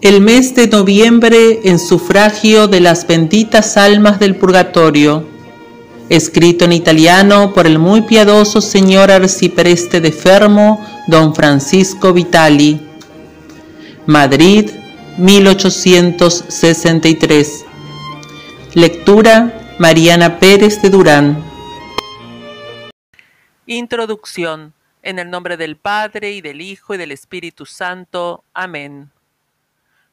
El mes de noviembre en sufragio de las benditas almas del purgatorio. Escrito en italiano por el muy piadoso señor arcipreste de Fermo, don Francisco Vitali. Madrid, 1863. Lectura Mariana Pérez de Durán. Introducción. En el nombre del Padre y del Hijo y del Espíritu Santo. Amén.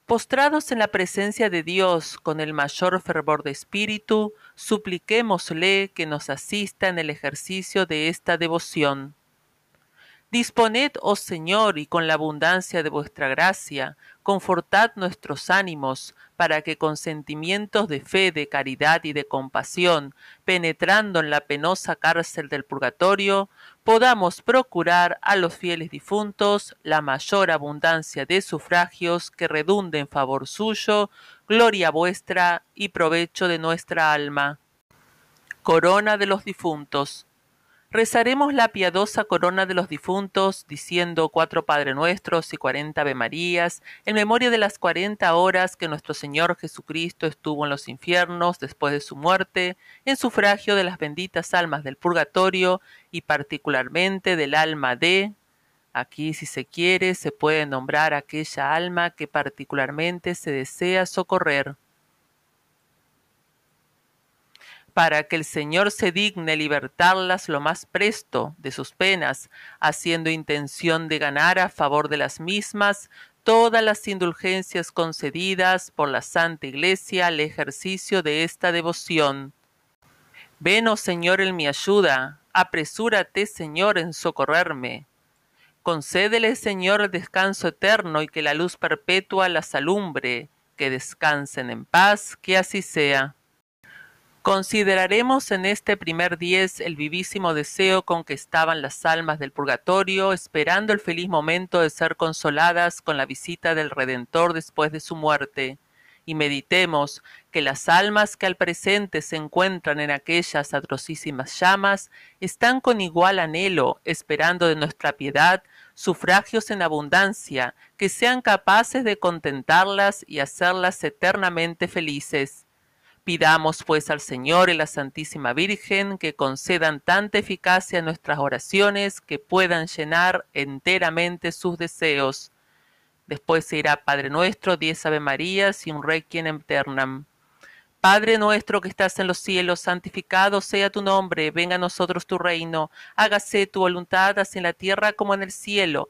Postrados en la presencia de Dios con el mayor fervor de espíritu, supliquémosle que nos asista en el ejercicio de esta devoción. Disponed, oh Señor, y con la abundancia de vuestra gracia, confortad nuestros ánimos, para que con sentimientos de fe, de caridad y de compasión, penetrando en la penosa cárcel del purgatorio, podamos procurar a los fieles difuntos la mayor abundancia de sufragios que redunde en favor suyo, gloria vuestra y provecho de nuestra alma. Corona de los difuntos Rezaremos la piadosa corona de los difuntos, diciendo cuatro Padre Nuestros y cuarenta Ave Marías, en memoria de las cuarenta horas que nuestro Señor Jesucristo estuvo en los infiernos después de su muerte, en sufragio de las benditas almas del purgatorio y particularmente del alma de... Aquí, si se quiere, se puede nombrar aquella alma que particularmente se desea socorrer. Para que el Señor se digne libertarlas lo más presto de sus penas, haciendo intención de ganar a favor de las mismas todas las indulgencias concedidas por la Santa Iglesia al ejercicio de esta devoción. Ven, oh Señor, en mi ayuda, apresúrate, Señor, en socorrerme. Concédele, Señor, el descanso eterno y que la luz perpetua las alumbre, que descansen en paz, que así sea. Consideraremos en este primer diez el vivísimo deseo con que estaban las almas del purgatorio, esperando el feliz momento de ser consoladas con la visita del Redentor después de su muerte, y meditemos que las almas que al presente se encuentran en aquellas atrocísimas llamas están con igual anhelo esperando de nuestra piedad sufragios en abundancia que sean capaces de contentarlas y hacerlas eternamente felices Pidamos pues al Señor y la Santísima Virgen que concedan tanta eficacia a nuestras oraciones que puedan llenar enteramente sus deseos. Después se irá Padre nuestro, diez Ave Marías y un Requiem eternam. Padre nuestro que estás en los cielos, santificado sea tu nombre, venga a nosotros tu reino, hágase tu voluntad así en la tierra como en el cielo.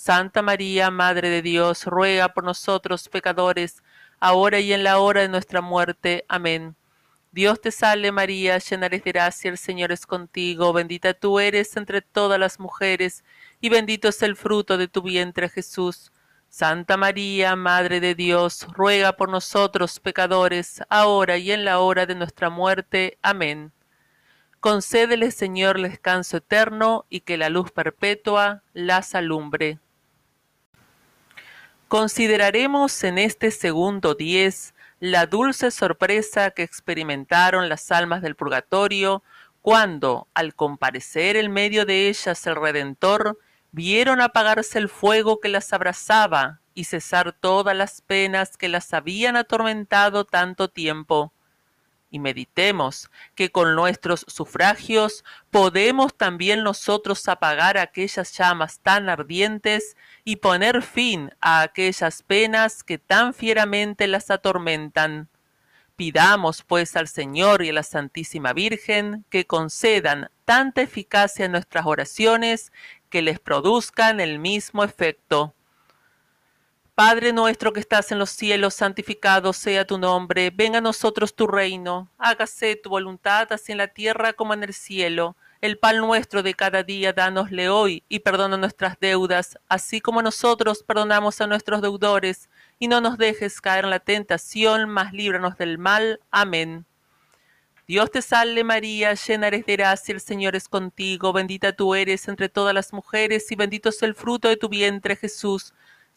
Santa María, Madre de Dios, ruega por nosotros pecadores, ahora y en la hora de nuestra muerte. Amén. Dios te salve María, llena eres de gracia, el Señor es contigo, bendita tú eres entre todas las mujeres, y bendito es el fruto de tu vientre Jesús. Santa María, Madre de Dios, ruega por nosotros pecadores, ahora y en la hora de nuestra muerte. Amén. Concédele, Señor, descanso eterno y que la luz perpetua las alumbre. Consideraremos en este segundo diez la dulce sorpresa que experimentaron las almas del purgatorio cuando, al comparecer en medio de ellas el Redentor, vieron apagarse el fuego que las abrazaba y cesar todas las penas que las habían atormentado tanto tiempo y meditemos que con nuestros sufragios podemos también nosotros apagar aquellas llamas tan ardientes y poner fin a aquellas penas que tan fieramente las atormentan. Pidamos pues al Señor y a la Santísima Virgen que concedan tanta eficacia en nuestras oraciones que les produzcan el mismo efecto. Padre nuestro que estás en los cielos, santificado sea tu nombre, venga a nosotros tu reino, hágase tu voluntad así en la tierra como en el cielo. El pan nuestro de cada día dánosle hoy y perdona nuestras deudas, así como nosotros perdonamos a nuestros deudores, y no nos dejes caer en la tentación, mas líbranos del mal. Amén. Dios te salve María, llena eres de gracia, el Señor es contigo, bendita tú eres entre todas las mujeres, y bendito es el fruto de tu vientre Jesús.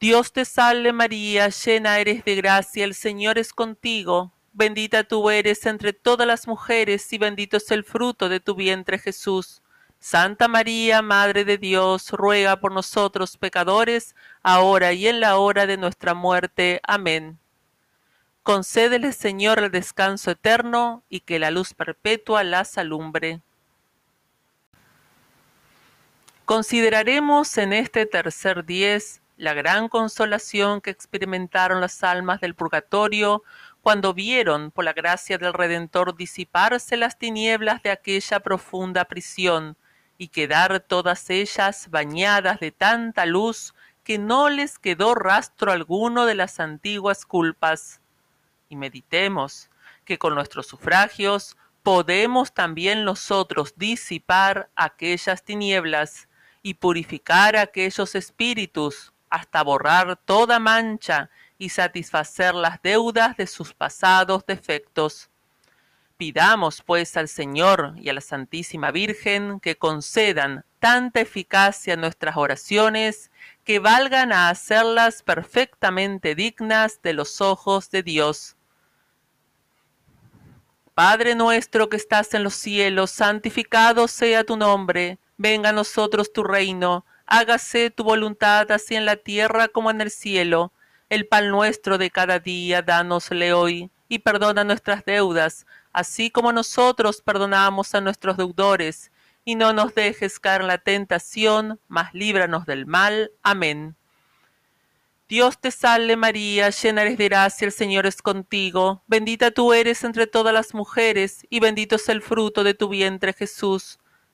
Dios te salve María, llena eres de gracia, el Señor es contigo, bendita tú eres entre todas las mujeres y bendito es el fruto de tu vientre Jesús. Santa María, Madre de Dios, ruega por nosotros pecadores, ahora y en la hora de nuestra muerte. Amén. Concédele, Señor, el descanso eterno y que la luz perpetua las alumbre. Consideraremos en este tercer diez la gran consolación que experimentaron las almas del purgatorio cuando vieron, por la gracia del Redentor, disiparse las tinieblas de aquella profunda prisión y quedar todas ellas bañadas de tanta luz que no les quedó rastro alguno de las antiguas culpas. Y meditemos que con nuestros sufragios podemos también nosotros disipar aquellas tinieblas y purificar aquellos espíritus hasta borrar toda mancha y satisfacer las deudas de sus pasados defectos. Pidamos pues al Señor y a la Santísima Virgen que concedan tanta eficacia a nuestras oraciones que valgan a hacerlas perfectamente dignas de los ojos de Dios. Padre nuestro que estás en los cielos, santificado sea tu nombre, venga a nosotros tu reino, hágase tu voluntad así en la tierra como en el cielo. El pan nuestro de cada día, dánosle hoy, y perdona nuestras deudas, así como nosotros perdonamos a nuestros deudores, y no nos dejes caer en la tentación, mas líbranos del mal. Amén. Dios te salve María, llena eres de gracia, el Señor es contigo, bendita tú eres entre todas las mujeres, y bendito es el fruto de tu vientre Jesús.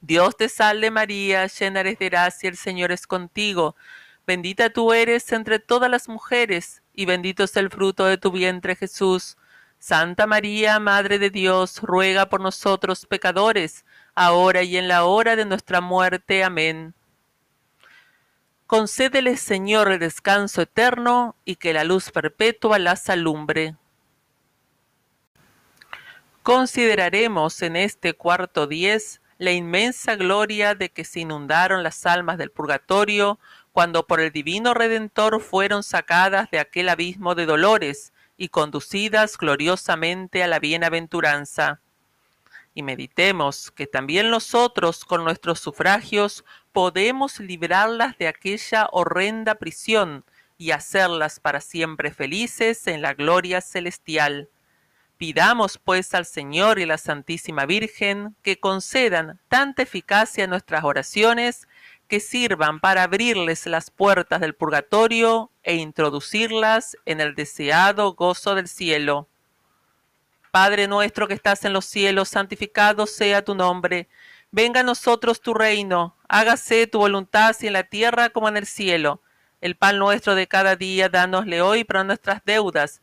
Dios te salve María, llena eres de gracia, el Señor es contigo. Bendita tú eres entre todas las mujeres, y bendito es el fruto de tu vientre Jesús. Santa María, Madre de Dios, ruega por nosotros pecadores, ahora y en la hora de nuestra muerte. Amén. Concédele, Señor, el descanso eterno, y que la luz perpetua las alumbre. Consideraremos en este cuarto diez la inmensa gloria de que se inundaron las almas del purgatorio cuando por el divino Redentor fueron sacadas de aquel abismo de dolores y conducidas gloriosamente a la bienaventuranza. Y meditemos que también nosotros con nuestros sufragios podemos librarlas de aquella horrenda prisión y hacerlas para siempre felices en la gloria celestial Pidamos pues al Señor y la Santísima Virgen que concedan tanta eficacia a nuestras oraciones que sirvan para abrirles las puertas del purgatorio e introducirlas en el deseado gozo del cielo. Padre nuestro que estás en los cielos, santificado sea tu nombre. Venga a nosotros tu reino, hágase tu voluntad así en la tierra como en el cielo. El pan nuestro de cada día, dánosle hoy para nuestras deudas,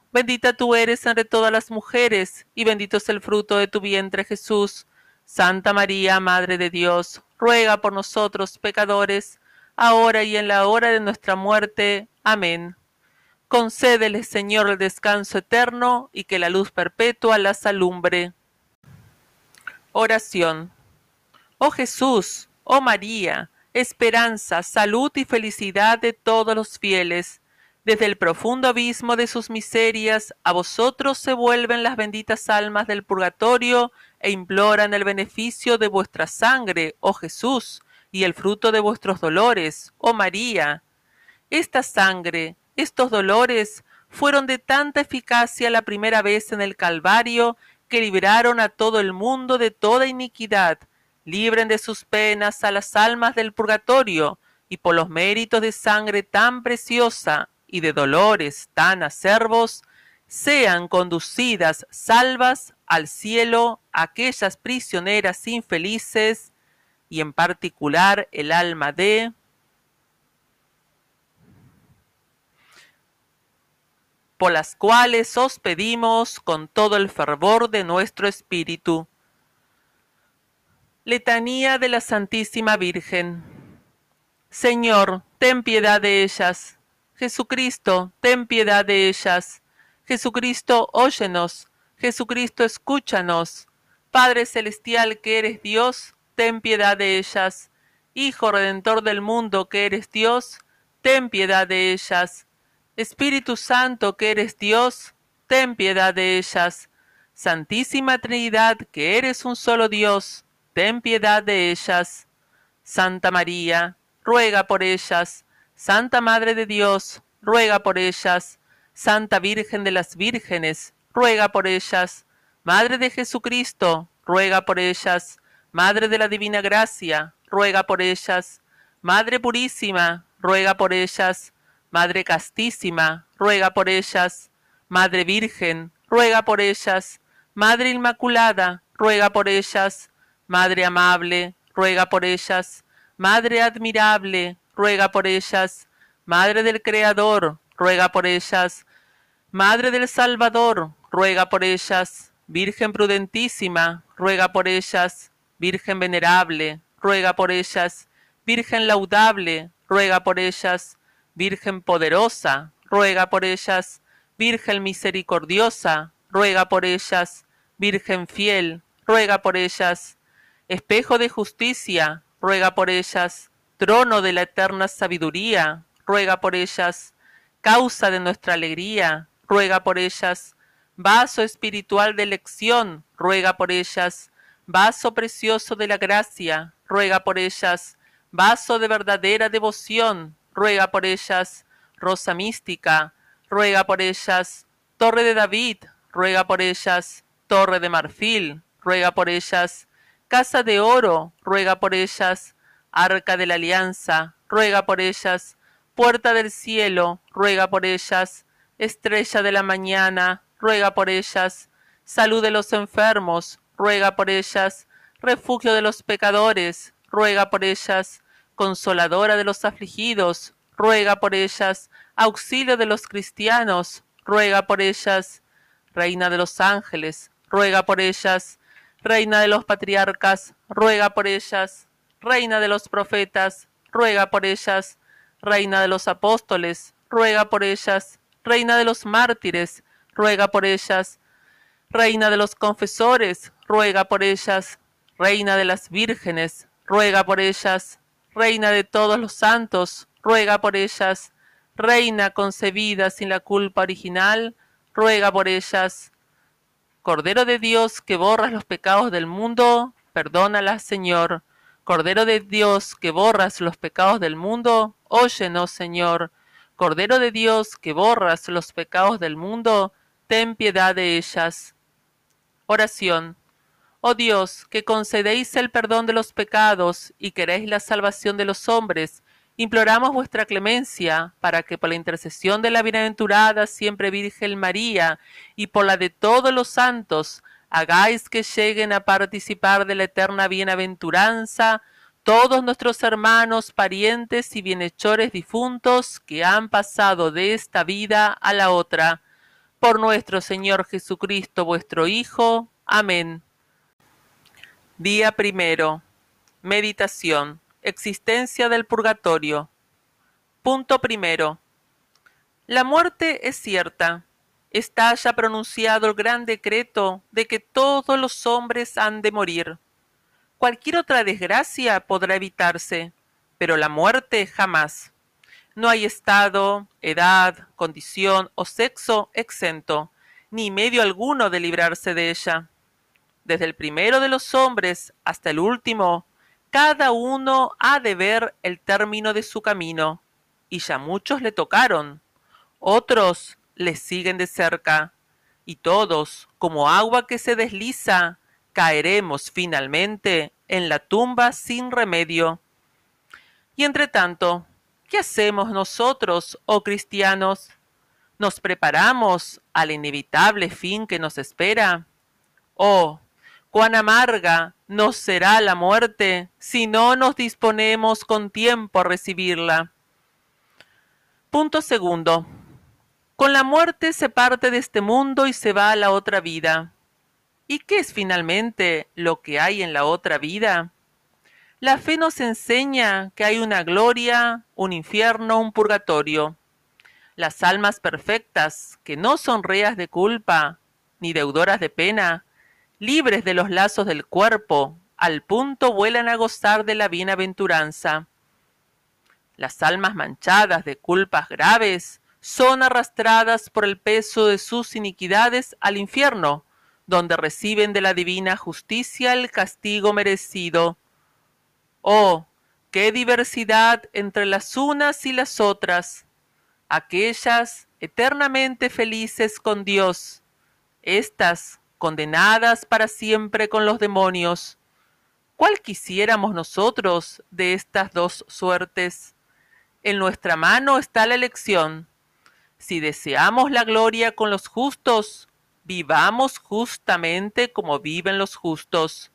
bendita tú eres entre todas las mujeres, y bendito es el fruto de tu vientre Jesús. Santa María, Madre de Dios, ruega por nosotros pecadores, ahora y en la hora de nuestra muerte. Amén. Concédele, Señor, el descanso eterno y que la luz perpetua las alumbre. Oración. Oh Jesús, oh María, esperanza, salud y felicidad de todos los fieles, desde el profundo abismo de sus miserias, a vosotros se vuelven las benditas almas del purgatorio e imploran el beneficio de vuestra sangre, oh Jesús, y el fruto de vuestros dolores, oh María. Esta sangre, estos dolores, fueron de tanta eficacia la primera vez en el Calvario, que libraron a todo el mundo de toda iniquidad, libren de sus penas a las almas del purgatorio, y por los méritos de sangre tan preciosa, y de dolores tan acervos, sean conducidas salvas al cielo aquellas prisioneras infelices y en particular el alma de por las cuales os pedimos con todo el fervor de nuestro espíritu. Letanía de la Santísima Virgen. Señor, ten piedad de ellas. Jesucristo, ten piedad de ellas. Jesucristo, óyenos. Jesucristo, escúchanos. Padre Celestial que eres Dios, ten piedad de ellas. Hijo Redentor del mundo que eres Dios, ten piedad de ellas. Espíritu Santo que eres Dios, ten piedad de ellas. Santísima Trinidad que eres un solo Dios, ten piedad de ellas. Santa María, ruega por ellas Santa Madre de Dios, ruega por ellas. Santa Virgen de las Vírgenes, ruega por ellas. Madre de Jesucristo, ruega por ellas. Madre de la Divina Gracia, ruega por ellas. Madre Purísima, ruega por ellas. Madre Castísima, ruega por ellas. Madre Virgen, ruega por ellas. Madre Inmaculada, ruega por ellas. Madre Amable, ruega por ellas. Madre Admirable, ruega por ellas. Madre del Creador, ruega por ellas. Madre del Salvador, ruega por ellas. Virgen prudentísima, ruega por ellas. Virgen venerable, ruega por ellas. Virgen laudable, ruega por ellas. Virgen poderosa, ruega por ellas. Virgen misericordiosa, ruega por ellas. Virgen fiel, ruega por ellas. Espejo de justicia, ruega por ellas. Trono de la eterna sabiduría, ruega por ellas. Causa de nuestra alegría, ruega por ellas. Vaso espiritual de elección, ruega por ellas. Vaso precioso de la gracia, ruega por ellas. Vaso de verdadera devoción, ruega por ellas. Rosa mística, ruega por ellas. Torre de David, ruega por ellas. Torre de marfil, ruega por ellas. Casa de oro, ruega por ellas. Arca de la alianza, ruega por ellas. Puerta del cielo, ruega por ellas. Estrella de la mañana, ruega por ellas. Salud de los enfermos, ruega por ellas. Refugio de los pecadores, ruega por ellas. Consoladora de los afligidos, ruega por ellas. Auxilio de los cristianos, ruega por ellas. Reina de los ángeles, ruega por ellas. Reina de los patriarcas, ruega por ellas. Reina de los profetas, ruega por ellas. Reina de los apóstoles, ruega por ellas. Reina de los mártires, ruega por ellas. Reina de los confesores, ruega por ellas. Reina de las vírgenes, ruega por ellas. Reina de todos los santos, ruega por ellas. Reina concebida sin la culpa original, ruega por ellas. Cordero de Dios que borras los pecados del mundo, perdónalas, Señor. Cordero de Dios que borras los pecados del mundo, óyenos, Señor. Cordero de Dios que borras los pecados del mundo, ten piedad de ellas. Oración. Oh Dios, que concedéis el perdón de los pecados y queréis la salvación de los hombres, imploramos vuestra clemencia para que por la intercesión de la bienaventurada siempre Virgen María y por la de todos los santos, hagáis que lleguen a participar de la eterna bienaventuranza todos nuestros hermanos, parientes y bienhechores difuntos que han pasado de esta vida a la otra. Por nuestro Señor Jesucristo, vuestro Hijo. Amén. Día primero. Meditación. Existencia del purgatorio. Punto primero. La muerte es cierta. Está ya pronunciado el gran decreto de que todos los hombres han de morir. Cualquier otra desgracia podrá evitarse, pero la muerte jamás. No hay estado, edad, condición o sexo exento, ni medio alguno de librarse de ella. Desde el primero de los hombres hasta el último, cada uno ha de ver el término de su camino, y ya muchos le tocaron, otros le siguen de cerca, y todos, como agua que se desliza, caeremos finalmente en la tumba sin remedio. Y entre tanto, ¿qué hacemos nosotros, oh cristianos? ¿Nos preparamos al inevitable fin que nos espera? Oh, cuán amarga nos será la muerte si no nos disponemos con tiempo a recibirla. Punto segundo. Con la muerte se parte de este mundo y se va a la otra vida. ¿Y qué es finalmente lo que hay en la otra vida? La fe nos enseña que hay una gloria, un infierno, un purgatorio. Las almas perfectas, que no son reas de culpa, ni deudoras de pena, libres de los lazos del cuerpo, al punto vuelan a gozar de la bienaventuranza. Las almas manchadas de culpas graves son arrastradas por el peso de sus iniquidades al infierno, donde reciben de la divina justicia el castigo merecido. Oh, qué diversidad entre las unas y las otras, aquellas eternamente felices con Dios, estas condenadas para siempre con los demonios. ¿Cuál quisiéramos nosotros de estas dos suertes? En nuestra mano está la elección. Si deseamos la gloria con los justos, vivamos justamente como viven los justos.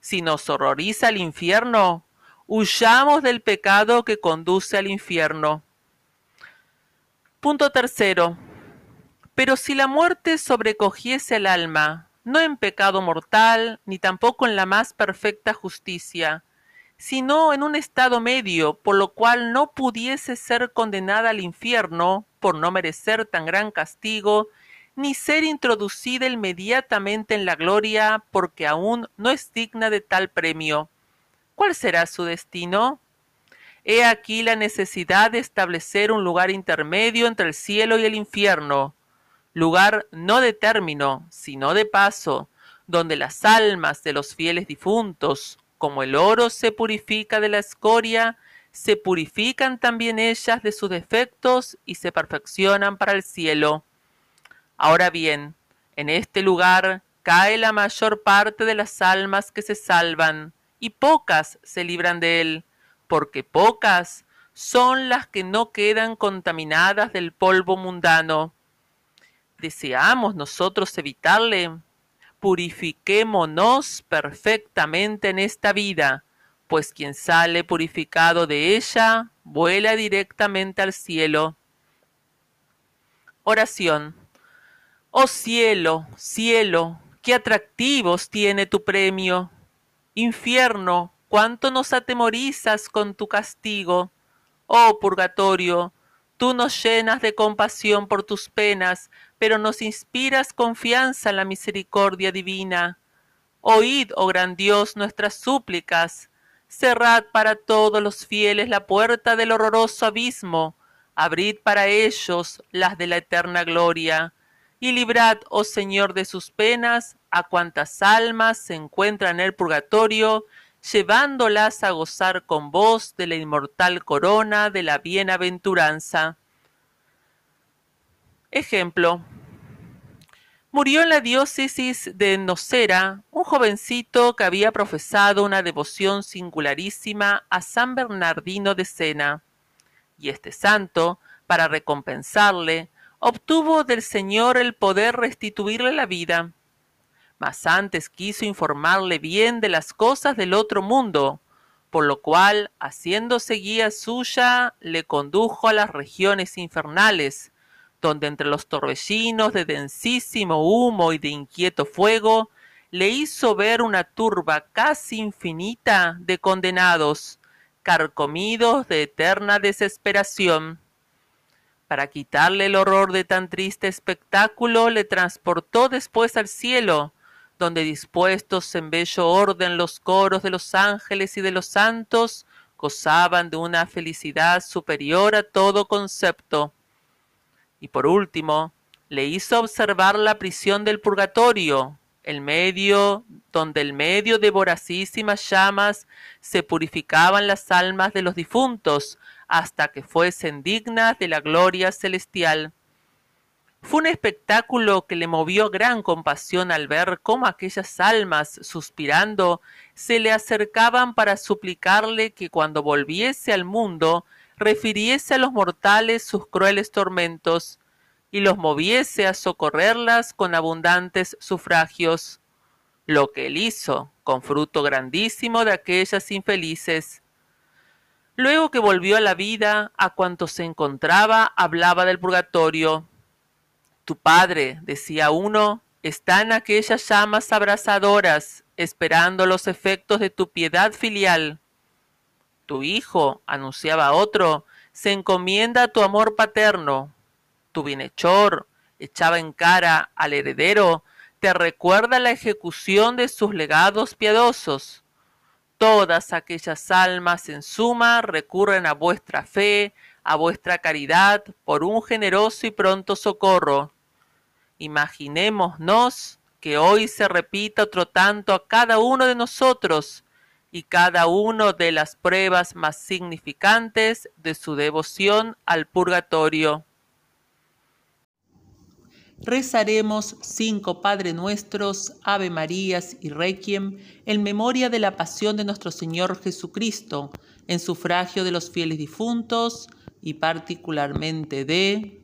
Si nos horroriza el infierno, huyamos del pecado que conduce al infierno. Punto tercero. Pero si la muerte sobrecogiese al alma, no en pecado mortal, ni tampoco en la más perfecta justicia, sino en un estado medio, por lo cual no pudiese ser condenada al infierno, por no merecer tan gran castigo, ni ser introducida inmediatamente en la gloria, porque aún no es digna de tal premio. ¿Cuál será su destino? He aquí la necesidad de establecer un lugar intermedio entre el cielo y el infierno, lugar no de término, sino de paso, donde las almas de los fieles difuntos, como el oro se purifica de la escoria, se purifican también ellas de sus defectos y se perfeccionan para el cielo. Ahora bien, en este lugar cae la mayor parte de las almas que se salvan, y pocas se libran de él, porque pocas son las que no quedan contaminadas del polvo mundano. ¿Deseamos nosotros evitarle? Purifiquémonos perfectamente en esta vida, pues quien sale purificado de ella vuela directamente al cielo. Oración. Oh cielo, cielo, qué atractivos tiene tu premio. Infierno, cuánto nos atemorizas con tu castigo. Oh purgatorio, tú nos llenas de compasión por tus penas, pero nos inspiras confianza en la misericordia divina. Oíd, oh gran Dios, nuestras súplicas. Cerrad para todos los fieles la puerta del horroroso abismo. Abrid para ellos las de la eterna gloria y librad, oh Señor, de sus penas a cuantas almas se encuentran en el purgatorio, llevándolas a gozar con vos de la inmortal corona de la bienaventuranza. Ejemplo. Murió en la diócesis de Nocera un jovencito que había profesado una devoción singularísima a San Bernardino de Sena, y este santo, para recompensarle, obtuvo del Señor el poder restituirle la vida. Mas antes quiso informarle bien de las cosas del otro mundo, por lo cual, haciéndose guía suya, le condujo a las regiones infernales, donde entre los torbellinos de densísimo humo y de inquieto fuego, le hizo ver una turba casi infinita de condenados, carcomidos de eterna desesperación. Para quitarle el horror de tan triste espectáculo, le transportó después al cielo, donde dispuestos en bello orden los coros de los ángeles y de los santos gozaban de una felicidad superior a todo concepto. Y por último, le hizo observar la prisión del purgatorio, el medio donde el medio de voracísimas llamas se purificaban las almas de los difuntos, hasta que fuesen dignas de la gloria celestial. Fue un espectáculo que le movió gran compasión al ver cómo aquellas almas, suspirando, se le acercaban para suplicarle que cuando volviese al mundo refiriese a los mortales sus crueles tormentos y los moviese a socorrerlas con abundantes sufragios, lo que él hizo, con fruto grandísimo de aquellas infelices, Luego que volvió a la vida, a cuantos se encontraba, hablaba del purgatorio. Tu padre, decía uno, está en aquellas llamas abrasadoras, esperando los efectos de tu piedad filial. Tu hijo, anunciaba otro, se encomienda a tu amor paterno. Tu bienhechor, echaba en cara al heredero, te recuerda la ejecución de sus legados piadosos. Todas aquellas almas en suma recurren a vuestra fe, a vuestra caridad, por un generoso y pronto socorro. Imaginémonos que hoy se repita otro tanto a cada uno de nosotros, y cada uno de las pruebas más significantes de su devoción al purgatorio. Rezaremos cinco Padre Nuestros, Ave Marías y Requiem en memoria de la pasión de nuestro Señor Jesucristo, en sufragio de los fieles difuntos y particularmente de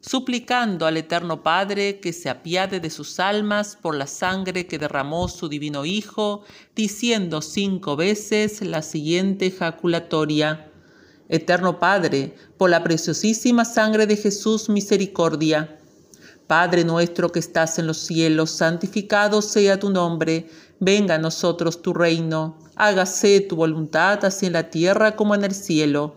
suplicando al Eterno Padre que se apiade de sus almas por la sangre que derramó su divino Hijo, diciendo cinco veces la siguiente ejaculatoria. Eterno Padre, por la preciosísima sangre de Jesús, misericordia. Padre nuestro que estás en los cielos, santificado sea tu nombre, venga a nosotros tu reino, hágase tu voluntad así en la tierra como en el cielo.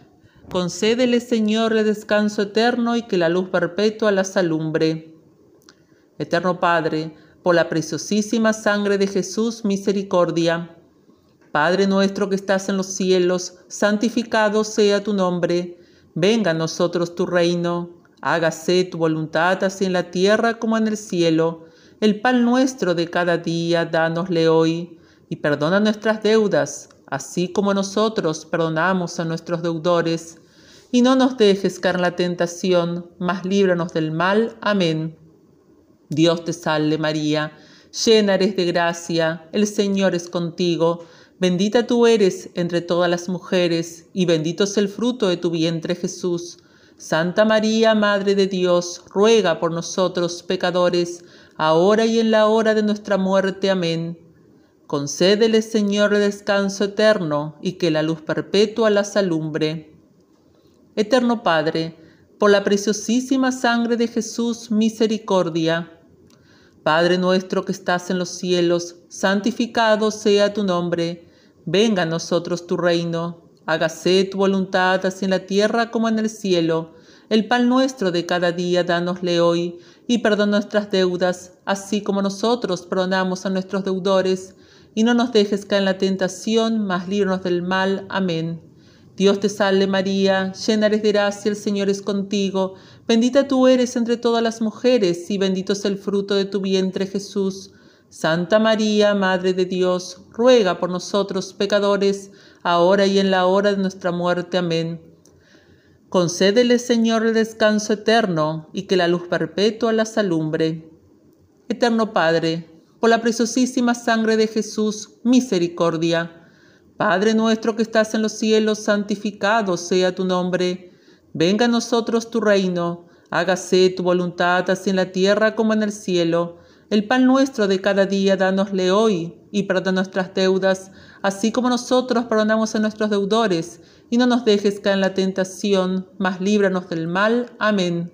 Concédele, Señor, el descanso eterno y que la luz perpetua las alumbre. Eterno Padre, por la preciosísima sangre de Jesús, misericordia. Padre nuestro que estás en los cielos, santificado sea tu nombre. Venga a nosotros tu reino. Hágase tu voluntad así en la tierra como en el cielo. El pan nuestro de cada día, dánosle hoy. Y perdona nuestras deudas, así como nosotros perdonamos a nuestros deudores y no nos dejes caer en la tentación, mas líbranos del mal. Amén. Dios te salve María, llena eres de gracia, el Señor es contigo, bendita tú eres entre todas las mujeres, y bendito es el fruto de tu vientre Jesús. Santa María, Madre de Dios, ruega por nosotros pecadores, ahora y en la hora de nuestra muerte. Amén. Concédele, Señor, el descanso eterno, y que la luz perpetua las alumbre. Eterno Padre, por la preciosísima sangre de Jesús, misericordia. Padre nuestro que estás en los cielos, santificado sea tu nombre. Venga a nosotros tu reino. Hágase tu voluntad así en la tierra como en el cielo. El pan nuestro de cada día dánosle hoy, y perdona nuestras deudas, así como nosotros perdonamos a nuestros deudores. Y no nos dejes caer en la tentación, mas líbranos del mal. Amén. Dios te salve María, llena eres de gracia, el Señor es contigo, bendita tú eres entre todas las mujeres y bendito es el fruto de tu vientre Jesús. Santa María, Madre de Dios, ruega por nosotros pecadores, ahora y en la hora de nuestra muerte. Amén. Concédele, Señor, el descanso eterno y que la luz perpetua las alumbre. Eterno Padre, por la preciosísima sangre de Jesús, misericordia Padre nuestro que estás en los cielos, santificado sea tu nombre. Venga a nosotros tu reino. Hágase tu voluntad así en la tierra como en el cielo. El pan nuestro de cada día dánosle hoy y perdona nuestras deudas, así como nosotros perdonamos a nuestros deudores. Y no nos dejes caer en la tentación, mas líbranos del mal. Amén.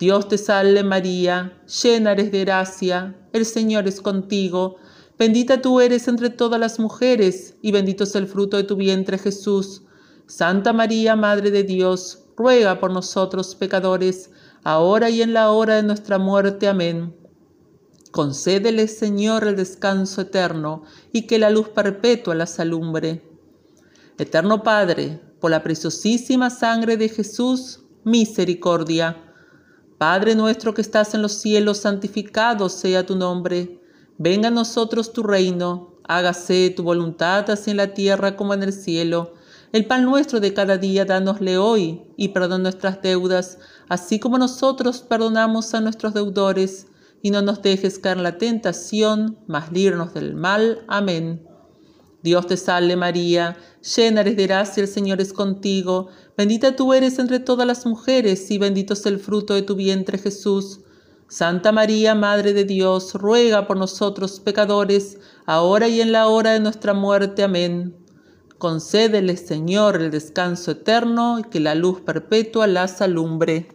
Dios te salve María, llena eres de gracia, el Señor es contigo Bendita tú eres entre todas las mujeres, y bendito es el fruto de tu vientre Jesús. Santa María, Madre de Dios, ruega por nosotros pecadores, ahora y en la hora de nuestra muerte. Amén. Concédele, Señor, el descanso eterno, y que la luz perpetua las alumbre. Eterno Padre, por la preciosísima sangre de Jesús, misericordia. Padre nuestro que estás en los cielos, santificado sea tu nombre Venga a nosotros tu reino, hágase tu voluntad así en la tierra como en el cielo. El pan nuestro de cada día dánosle hoy, y perdona nuestras deudas, así como nosotros perdonamos a nuestros deudores, y no nos dejes caer en la tentación, mas líbranos del mal. Amén. Dios te salve María, llena eres de gracia, el Señor es contigo, bendita tú eres entre todas las mujeres, y bendito es el fruto de tu vientre Jesús. Santa María, Madre de Dios, ruega por nosotros pecadores, ahora y en la hora de nuestra muerte. Amén. Concédele, Señor, el descanso eterno y que la luz perpetua las alumbre.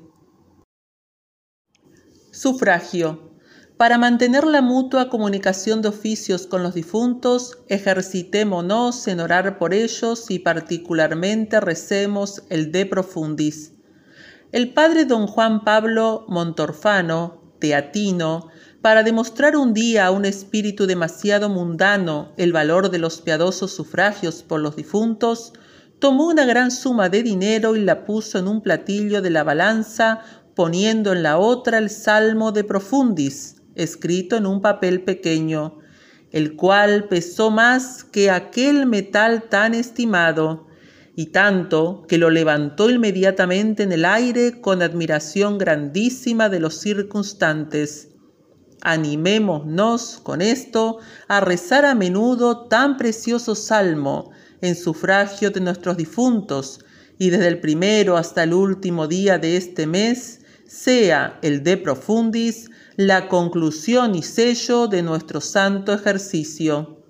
Sufragio. Para mantener la mutua comunicación de oficios con los difuntos, ejercitémonos en orar por ellos y particularmente recemos el de profundis. El padre don Juan Pablo Montorfano, teatino, para demostrar un día a un espíritu demasiado mundano el valor de los piadosos sufragios por los difuntos, tomó una gran suma de dinero y la puso en un platillo de la balanza, poniendo en la otra el Salmo de Profundis, escrito en un papel pequeño, el cual pesó más que aquel metal tan estimado, y tanto que lo levantó inmediatamente en el aire con admiración grandísima de los circunstantes. Animémonos con esto a rezar a menudo tan precioso salmo en sufragio de nuestros difuntos, y desde el primero hasta el último día de este mes sea el de profundis la conclusión y sello de nuestro santo ejercicio.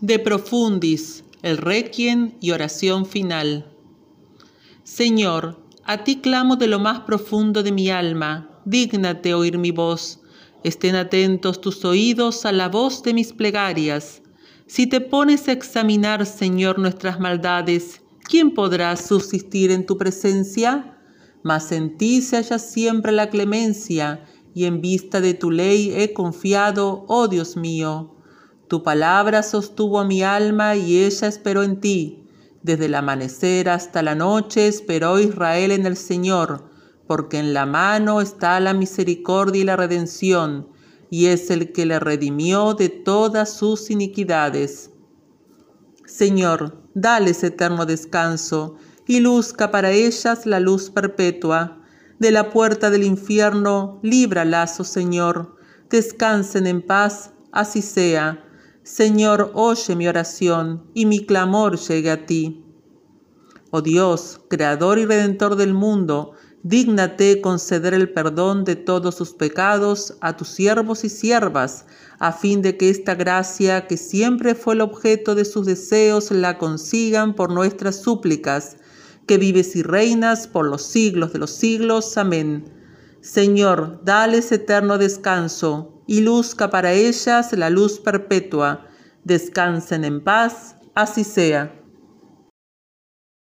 De profundis, el requiem y oración final. Señor, a ti clamo de lo más profundo de mi alma, dígnate oír mi voz. Estén atentos tus oídos a la voz de mis plegarias. Si te pones a examinar, Señor, nuestras maldades, ¿quién podrá subsistir en tu presencia? mas en ti se halla siempre la clemencia, y en vista de tu ley he confiado, oh Dios mío. Tu palabra sostuvo a mi alma y ella esperó en ti. Desde el amanecer hasta la noche esperó Israel en el Señor, porque en la mano está la misericordia y la redención, y es el que le redimió de todas sus iniquidades. Señor, dales eterno descanso, y luzca para ellas la luz perpetua. De la puerta del infierno, líbralas, oh Señor. Descansen en paz, así sea. Señor, oye mi oración, y mi clamor llegue a ti. Oh Dios, Creador y Redentor del mundo, dígnate conceder el perdón de todos sus pecados a tus siervos y siervas, a fin de que esta gracia, que siempre fue el objeto de sus deseos, la consigan por nuestras súplicas que vives y reinas por los siglos de los siglos. Amén. Señor, dales eterno descanso y luzca para ellas la luz perpetua. Descansen en paz, así sea.